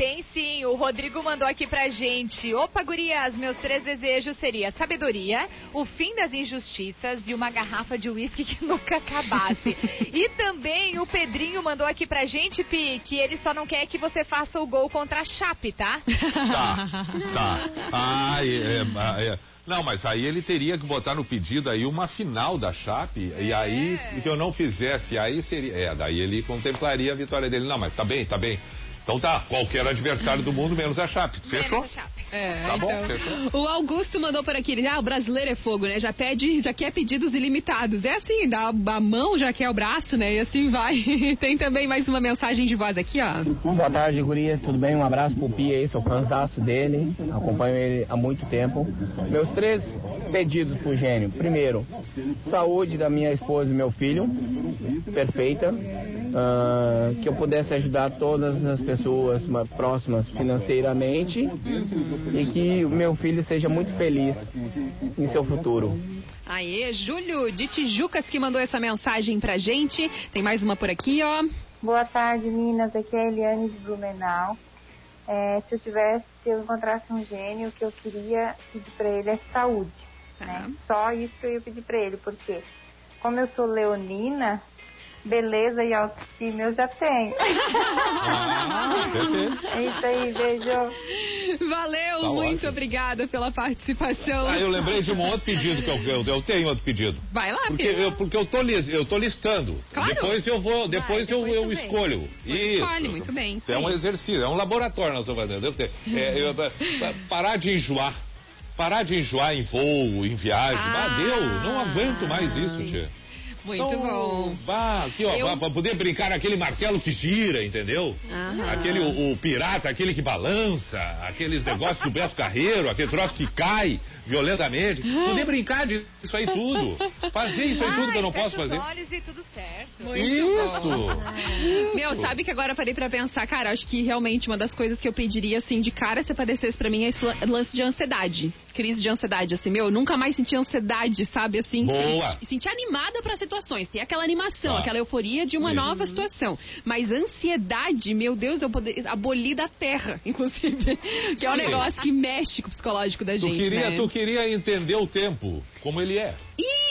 Tem sim, o Rodrigo mandou aqui pra gente. Opa, gurias, meus três desejos seria sabedoria, o fim das injustiças e uma garrafa de uísque que nunca acabasse. e também o Pedrinho mandou aqui pra gente, Pi, que ele só não quer que você faça o gol contra a Chape, tá? Tá, tá. Ah, é, é, é. Não, mas aí ele teria que botar no pedido aí uma final da Chape, e aí, que eu não fizesse, aí seria. É, daí ele contemplaria a vitória dele. Não, mas tá bem, tá bem. Então tá, qualquer adversário do mundo menos a Chape. Fechou? É, Tá bom, então. fechou. O Augusto mandou por aqui, ele, ah, o brasileiro é fogo, né? Já pede, já quer pedidos ilimitados. É assim, dá a mão, já quer o braço, né? E assim vai. Tem também mais uma mensagem de voz aqui, ó. Boa tarde, gurias, tudo bem? Um abraço pro Pia aí, sou fãzaço dele, acompanho ele há muito tempo. Meus três pedidos pro gênio. Primeiro, saúde da minha esposa e meu filho, perfeita. Ah, que eu pudesse ajudar todas as pessoas ma- próximas financeiramente e que o meu filho seja muito feliz em seu futuro. Aê, Júlio de Tijucas que mandou essa mensagem pra gente. Tem mais uma por aqui, ó. Boa tarde, Minas. Aqui é a Eliane de Blumenau. É, se eu tivesse, se eu encontrasse um gênio, o que eu queria pedir pra ele é saúde. Né? Só isso que eu ia pedir pra ele, porque como eu sou leonina, beleza e autoestima eu já tenho. perfeito. É isso aí, beijo. Valeu, Tá muito ótimo. obrigada pela participação. Ah, eu lembrei de um outro pedido que eu, eu, eu tenho outro pedido. Vai lá, Porque filho. eu, porque eu tô, eu tô listando. Claro. Depois eu vou, depois, eu, eu também. escolho. Isso. Escolhe, muito bem. isso É um exercício, é um laboratório nós. Deve ter. É, eu- pa- pa- parar de enjoar. Parar de enjoar em voo, em viagem. Ah, Ah. deu, não aguento mais isso, tia. Muito Então, bom. Vá, aqui, ó, Eu- vá, pra poder brincar naquele martelo que gira, entendeu? Aham. Aquele, o, o pirata, aquele que balança, aqueles negócios do Beto Carreiro, aquele troço que cai violentamente. Poder brincar disso aí tudo. Fazer isso aí tudo que eu não posso fazer. olhos e tudo certo. Muito Isso. bom. Meu, sabe que agora eu parei pra pensar, cara, acho que realmente uma das coisas que eu pediria, assim, de cara, se aparecesse pra mim, é esse lan- lance de ansiedade. Crise de ansiedade, assim, meu, eu nunca mais senti ansiedade, sabe, assim. Boa. Senti, senti animada pra situações, tem aquela animação, Tá. aquela euforia de uma Sim. nova situação. Mas ansiedade, meu Deus, eu poder abolir da terra, inclusive. Que é um Sim. negócio que mexe com o psicológico da Tu gente, queria, né? tu queria entender o tempo, como ele é.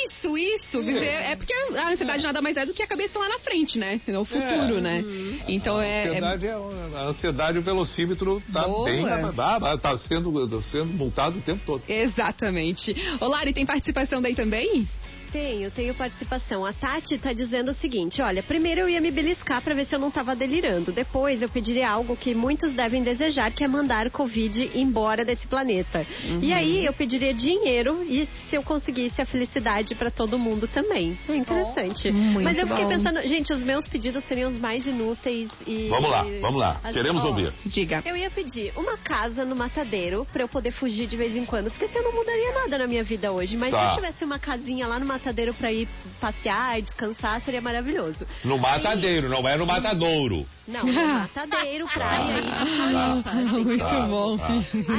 Isso, isso. Viver. É porque a ansiedade nada mais é do que a cabeça lá na frente, né? É o futuro, né? Então A é. é- ansiedade, é... a ansiedade, o velocímetro tá Boa. bem. Ah, tá sendo, sendo multado o tempo todo. Exatamente. Ô, Lari, tem participação daí também? Tenho, tenho participação. A Tati tá dizendo o seguinte: olha, primeiro eu ia me beliscar pra ver se eu não tava delirando. Depois eu pediria algo que muitos devem desejar, que é mandar Covid embora desse planeta. Uhum. E aí eu pediria dinheiro e se eu conseguisse a felicidade pra todo mundo também. É interessante. Muito Mas eu fiquei bom. pensando, gente, os meus pedidos seriam os mais inúteis e. Vamos lá, vamos lá. As- Queremos ó, ouvir. Diga. Eu ia pedir uma casa no matadeiro pra eu poder fugir de vez em quando, porque assim eu não mudaria nada na minha vida hoje. Mas Tá. se eu tivesse uma casinha lá no matadeiro pra ir passear e descansar, seria maravilhoso. No matadeiro, não é no matadouro. Não, no matadeiro, praia e de Tá. Muito Tá, bom. tá.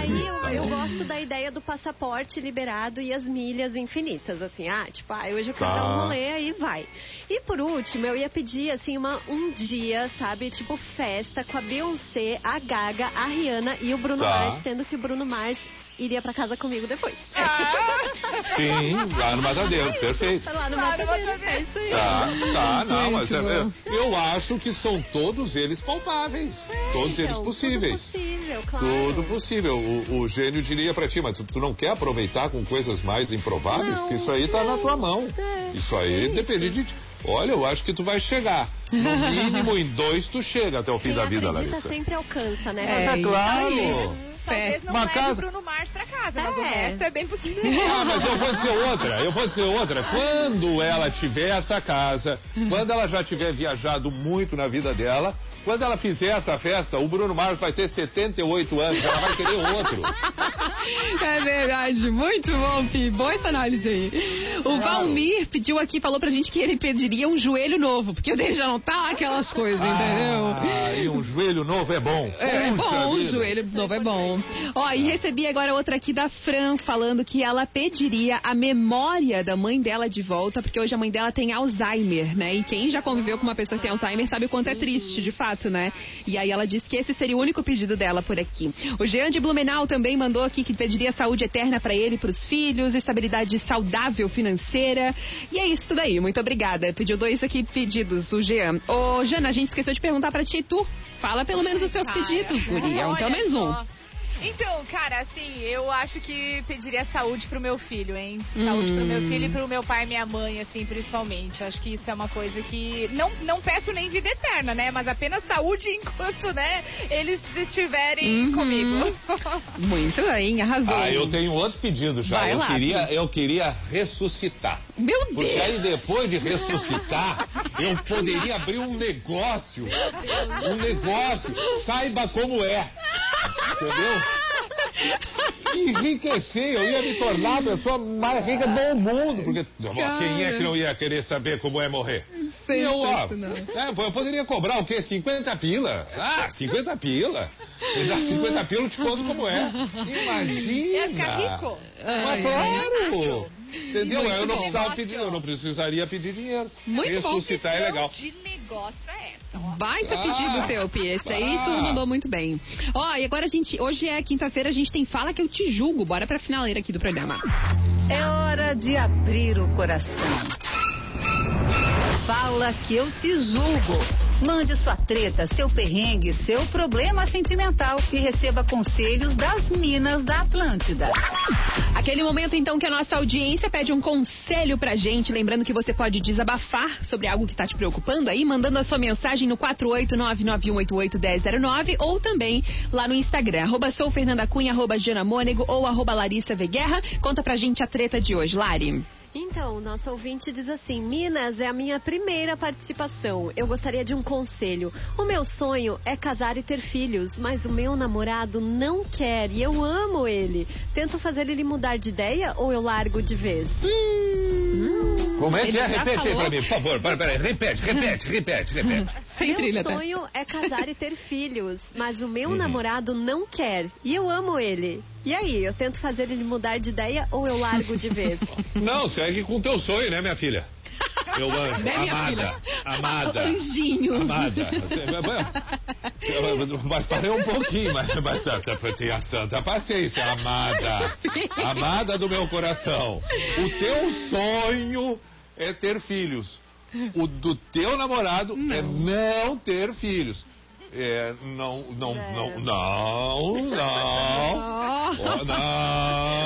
Aí eu, eu gosto da ideia do passaporte liberado e as milhas infinitas, assim, ah, tipo, ah, hoje eu quero Tá. dar um rolê, aí vai. E por último, eu ia pedir, assim, uma, um dia, sabe, tipo, festa com a Beyoncé, a Gaga, a Rihanna e o Bruno Tá. Mars, sendo que o Bruno Mars iria pra casa comigo depois. Sim, lá no matadeiro, perfeito. Lá no matadeiro, é isso aí. Tá, tá, não, mas é- eu acho que são todos eles palpáveis. todos eles Então, possíveis. Tudo possível, claro. Tudo possível. O, o gênio diria pra ti, mas tu, tu não quer aproveitar com coisas mais improváveis? Não, Porque isso aí tá na tua mão. É, Isso aí depende de ti. Olha, eu acho que tu vai chegar. No mínimo em dois tu chega até o fim Quem da vida, acredita Larissa. sempre alcança, né? É isso claro. Talvez não Uma leve casa- o Bruno Mars pra casa, mas o É. resto é bem possível. Ah, mas eu vou dizer outra, eu vou dizer outra. Quando ela tiver essa casa, quando ela já tiver viajado muito na vida dela, quando ela fizer essa festa, o Bruno Mars vai ter 78 anos, ela vai querer outro. É verdade, muito bom, Pi. Boa essa análise aí. O Valmir pediu aqui, falou pra gente que ele pediria um joelho novo, porque o dele já não tá lá aquelas coisas, entendeu? Ah, e um joelho novo é bom. É Puxa bom, vida. joelho novo é bom. Ó, e recebi agora outra aqui da Fran, falando que ela pediria a memória da mãe dela de volta, porque hoje a mãe dela tem Alzheimer, né? E quem já conviveu com uma pessoa que tem Alzheimer sabe o quanto é triste, de fato, né? E aí ela disse que esse seria o único pedido dela por aqui. O Jean de Blumenau também mandou aqui que pediria saúde eterna pra ele e pros filhos, estabilidade saudável financeira. E é isso tudo aí. Muito obrigada. Pediu dois aqui pedidos, o Jean. Ô, Jana, a gente esqueceu de perguntar pra ti, tu fala pelo menos os seus Cara, pedidos, guria. olha Então menos um. só. Então, cara, assim, eu acho que pediria saúde pro meu filho, hein? Saúde pro meu Hum. filho e pro meu pai e minha mãe, assim, principalmente. Acho que isso é uma coisa que. Não, não peço nem vida eterna, né? Mas apenas saúde enquanto, né, eles estiverem Uhum. comigo. Muito bem, arrasou. Ah, eu tenho outro pedido já. Vai eu, lá, queria, eu queria ressuscitar. Meu Porque Deus! aí depois de ressuscitar, eu poderia abrir um negócio. Um negócio. Saiba como é. Entendeu? Enriquecer, eu ia me tornar a pessoa mais rica do mundo. Porque ó, quem é que não ia querer saber como é morrer? Sei, E eu, ó, é, eu poderia cobrar o quê? 50 pila? Ah, 50 pila. Me dá 50 pila, eu te conto como é. Imagina. Ia ficar rico. Mas Ai, claro! Entendeu? Muito eu não bom. precisava pedir, eu não precisaria pedir dinheiro. Muito bom. Ressuscitar é legal. De negócio é essa, ó. Baita Ah. pedido teu, Pi. Esse aí tu Ah. mandou muito bem. Ó, e agora a gente. Hoje é quinta-feira, a gente tem Fala que eu te julgo. Bora pra finaleira aqui do programa. É hora de abrir o coração. Fala que eu te julgo. Mande sua treta, seu perrengue, seu problema sentimental e receba conselhos das Minas da Atlântida. Aquele momento, então, que a nossa audiência pede um conselho pra gente. Lembrando que você pode desabafar sobre algo que tá te preocupando aí, mandando a sua mensagem no 48991881009 ou também lá no Instagram, arroba sou Fernanda Cunha, arroba Jana ou arroba Larissa Veguerra. Conta pra gente a treta de hoje, Lari. Então, nosso ouvinte diz assim: Minas é a minha primeira participação. Eu gostaria de um conselho. O meu sonho é casar e ter filhos, mas o meu namorado não quer e eu amo ele. Tento fazer ele mudar de ideia ou eu largo de vez? Como é que é? Repete aí falou. pra mim, por favor. Peraí, peraí. Repete, repete, repete, repete. meu sonho é casar e ter filhos, mas o meu namorado não quer e eu amo ele. E aí, eu tento fazer ele mudar de ideia ou eu largo de vez? Não, segue com o teu sonho, né, minha filha? Meu anjo, Né, amada, amada. Anjinho. Amada. Mas parei um pouquinho, mas, mas tenha santa paciência, amada. Amada do meu coração. O teu sonho é ter filhos. O do teu namorado é não ter filhos. É, não, não, não, não, não. Oh, não.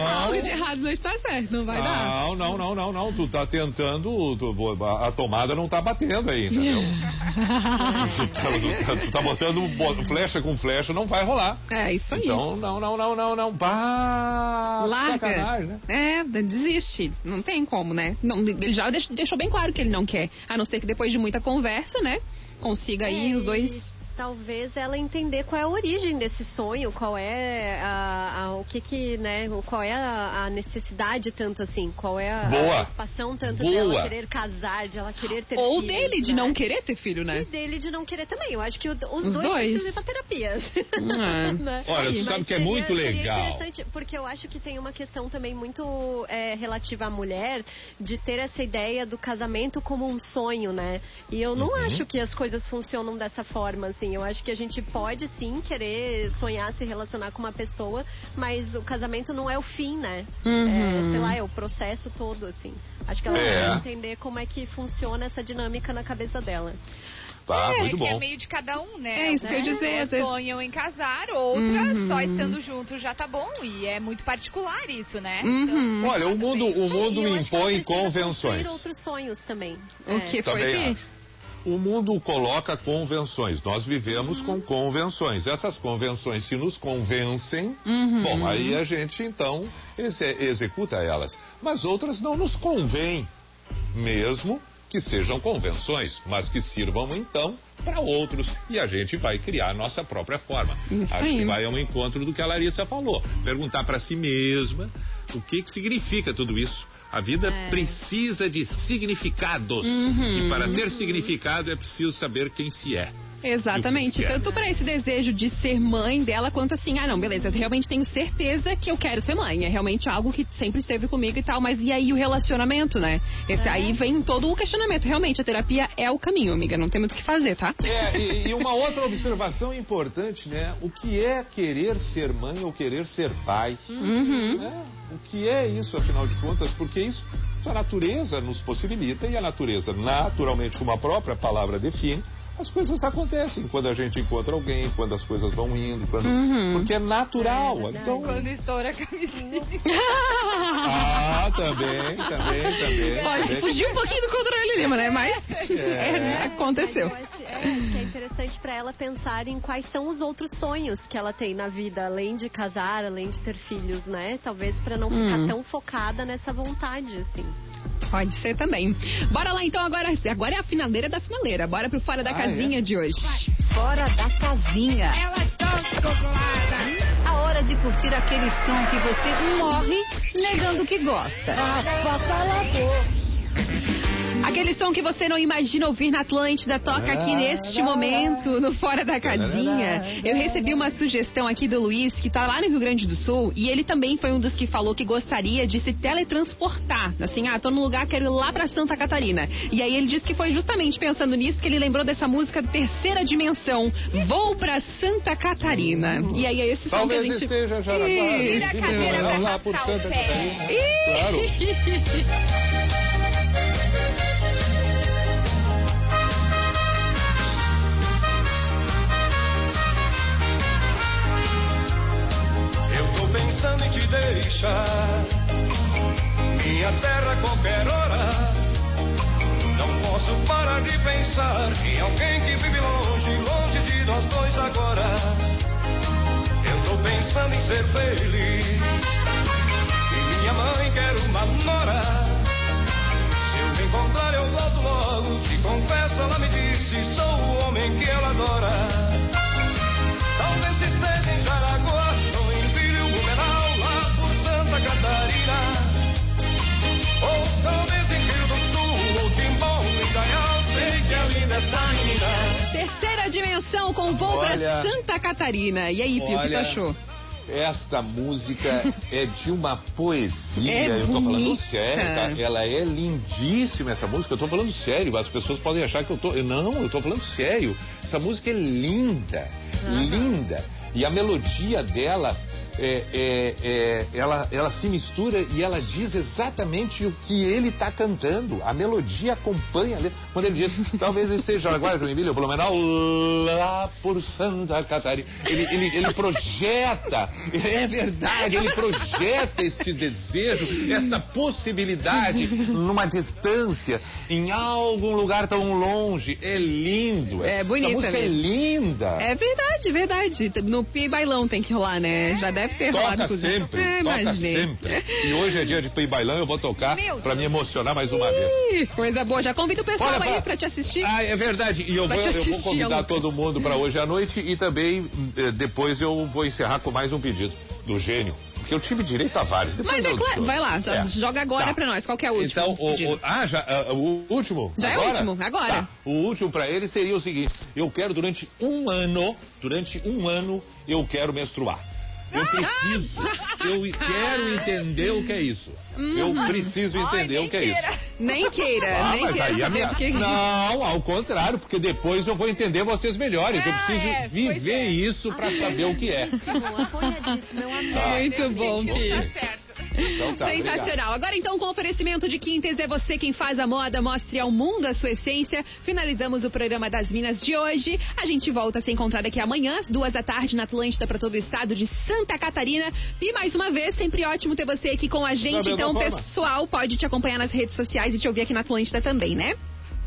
De errado não está certo, não vai dar. Não, não, não, não, não. Tu tá tentando. tu- a tomada não tá batendo aí, entendeu? tu, tá, tu tá- tu tá botando bo- flecha com flecha, não vai rolar. É, isso aí. Então, não, não, não, não, não. Bah, Larga. né? É, desiste. Não tem como, né? Não, ele já deix- deixou bem claro que ele não quer. A não ser que depois de muita conversa, né? Consiga aí É, os dois. Talvez ela entender qual é a origem desse sonho, qual é a, a- o que que, né, qual é a, a necessidade tanto assim, qual é a, Boa. a preocupação tanto Boa. dela querer casar, de ela querer ter Ou filhos, dele de né? não querer ter filho, né? E dele de não querer também. Eu acho que o- os, Os dois, dois. precisam ir pra terapia. É. Né? Olha, tu Mas sabe que é seria- muito legal. interessante, Porque eu acho que tem uma questão também muito é, relativa à mulher de ter essa ideia do casamento como um sonho, né? E eu não Uhum. acho que as coisas funcionam dessa forma, assim. Eu acho que a gente pode sim querer sonhar se relacionar com uma pessoa, mas o casamento não é o fim, né? Uhum. É, sei lá, é o processo todo, assim. Acho que ela É. vai entender como é que funciona essa dinâmica na cabeça dela. Tá, é, muito que é bom. meio de cada um, né? É isso que eu ia dizer, vezes- sonham em casar, outras Uhum. só estando juntos já tá bom. E é muito particular isso, né? Uhum. Olha, o mundo, o mundo eu acho que ela impõe convenções. outros sonhos também. O É. que foi Também que? O mundo coloca convenções. Nós vivemos Uhum. com convenções. Essas convenções, se nos convencem, Uhum. bom, aí a gente então exe- executa elas. Mas outras não nos convêm, mesmo que sejam convenções, mas que sirvam então para outros e a gente vai criar a nossa própria forma. Isso Acho aí. que vai ao encontro do que a Larissa falou. Perguntar para si mesma o que, que significa tudo isso. A vida É. precisa de significados. Uhum. E para ter significado é preciso saber quem se é. Exatamente. Tanto para esse desejo de ser mãe dela, quanto assim, ah, não, beleza, eu realmente tenho certeza que eu quero ser mãe. É realmente algo que sempre esteve comigo e tal, mas e aí o relacionamento, né? Esse aí vem todo o questionamento. Realmente, a terapia é o caminho, amiga. Não tem muito o que fazer, tá? É, e, e uma outra observação importante, né? O que é querer ser mãe ou querer ser pai? Uhum. Né? O que é isso, afinal de contas? Porque isso a natureza nos possibilita e a natureza, naturalmente, como a própria palavra define, as coisas acontecem quando a gente encontra alguém, quando as coisas vão indo, quando... Uhum. porque é natural. então, Quando estoura a camisinha. ah, também, também, também. Pode também. fugir um pouquinho do controle Lima, né? Mas É. é, aconteceu. Mas eu acho, é, acho que é interessante para ela pensar em quais são os outros sonhos que ela tem na vida, além de casar, além de ter filhos, né? Talvez para não ficar Hum. tão focada nessa vontade, assim. Pode ser também. Bora lá então, agora, agora é a finaleira da finaleira. Bora pro Fora da Ah, Casinha é? de hoje. Fora da casinha. Elas estão descongeladas. A hora de curtir aquele som que você morre negando que gosta. Aquele som que você não imagina ouvir na Atlântida toca aqui neste momento, no Fora da Casinha. Eu recebi uma sugestão aqui do Luiz, que tá lá no Rio Grande do Sul, e ele também foi um dos que falou que gostaria de se teletransportar. Assim, ah, tô num lugar, quero ir lá pra Santa Catarina. E aí ele disse que foi justamente pensando nisso que ele lembrou dessa música Terceira Dimensão, Vou pra Santa Catarina. E aí é esse som que a gente... esteja já na Isso. base, sim, lá por Santa Catarina. Ih! Claro. me deixar. Minha terra a qualquer hora. Não posso parar de pensar em alguém que vive longe, longe de nós dois agora. Eu tô pensando em ser feliz. E minha mãe quer uma nora. Se eu me encontrar, eu volto logo. Te confesso, ela me disse: sou o homem que ela adora. Talvez esteja em Jará. Voo Olha- pra Santa Catarina. E aí, Pio, o que tu achou? Esta música é de uma poesia, É eu tô falando sério, tá? Ela é lindíssima essa música, eu tô falando sério, as pessoas podem achar que eu tô. Não, eu tô falando sério. Essa música é linda, linda. E a melodia dela. É, é, é, ela, ela se mistura e ela diz exatamente o que ele está cantando. A melodia acompanha a letra. Quando ele diz, talvez esteja agora, Joinville, ou Blumenau, lá por Santa Catarina. Ele, ele, ele projeta, é verdade, ele projeta este desejo, esta possibilidade numa distância, em algum lugar tão longe. É lindo. É bonita Essa música é mesmo. linda. É verdade, verdade. No Pi Bailão tem que rolar, né? Já deve ter rolado. Toca sempre, É, toca imaginei. sempre. E hoje é dia de Pi Bailão, eu vou tocar pra me emocionar mais uma vez. Coisa boa. Já convido o pessoal Olha, aí pra- pra te assistir. Ah, é verdade. E eu vou, te eu vou assistir, convidar Lucas. todo mundo pra hoje à noite e também eh, depois eu vou encerrar com mais um pedido do gênio. Porque eu tive direito a vários. Depois Mas é eu- claro, vai lá, É. joga agora Tá. pra nós. Qual que é o último? Então, o, o- ah, já, ah, o último? Já é o agora? último, agora. Tá. O último pra ele seria o seguinte: eu quero durante um ano, durante um ano, eu quero menstruar. Eu preciso, eu quero entender o que é isso. Eu Uhum. preciso entender o que é isso. Nem queira, Ah, nem mas queira aí a saber minha... porque... Não, ao contrário, porque depois eu vou entender vocês melhores. eu preciso viver isso pra saber o que é. Apoiadíssimo, meu amor. Tá. Muito bom, Pi. Então tá, Sensacional. Agora então, com oferecimento de Quintes, é você quem faz a moda, mostre ao mundo a sua essência. Finalizamos o programa das Minas de hoje. A gente volta a se encontrar daqui amanhã, às duas da tarde, na Atlântida, para todo o estado de Santa Catarina. E mais uma vez, sempre ótimo ter você aqui com a gente. Então, o forma. pessoal pode te acompanhar nas redes sociais e te ouvir aqui na Atlântida também, né?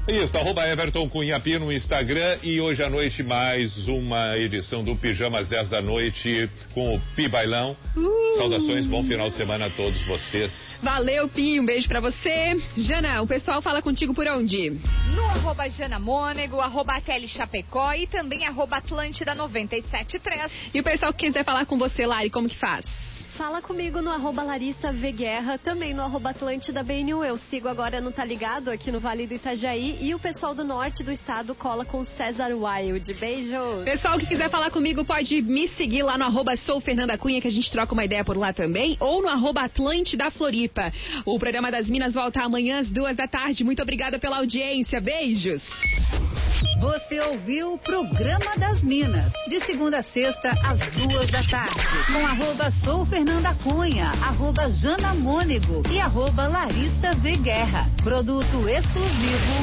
Isso, arroba Everton Cunha Pi no Instagram e hoje à noite mais uma edição do Pijama às 10 da noite com o Pi Bailão. Uh! Saudações, bom final de semana a todos vocês. Valeu, Pi. Um beijo pra você. Jana, o pessoal fala contigo por onde? No arroba Jana Mônego, arroba Tele Chapecó e também arroba Atlântida 973. E o pessoal que quiser falar com você, Lari, como que faz? Fala comigo no arroba Larissa V Guerra, também no arroba Atlântida BNU. Eu sigo agora no Tá Ligado, aqui no Vale do Itajaí. E o pessoal do norte do estado cola com César Wild. Beijos! Pessoal que quiser falar comigo pode me seguir lá no arroba sou Fernanda Cunha, que a gente troca uma ideia por lá também, ou no arroba Atlântida Floripa. O programa das Minas volta amanhã às duas da tarde. Muito obrigada pela audiência. Beijos! Você ouviu o Programa das Minas, de segunda a sexta, às duas da tarde, com arroba Sou Fernanda Cunha, arroba Jana Mônego e arroba Larissa V Guerra. Produto exclusivo.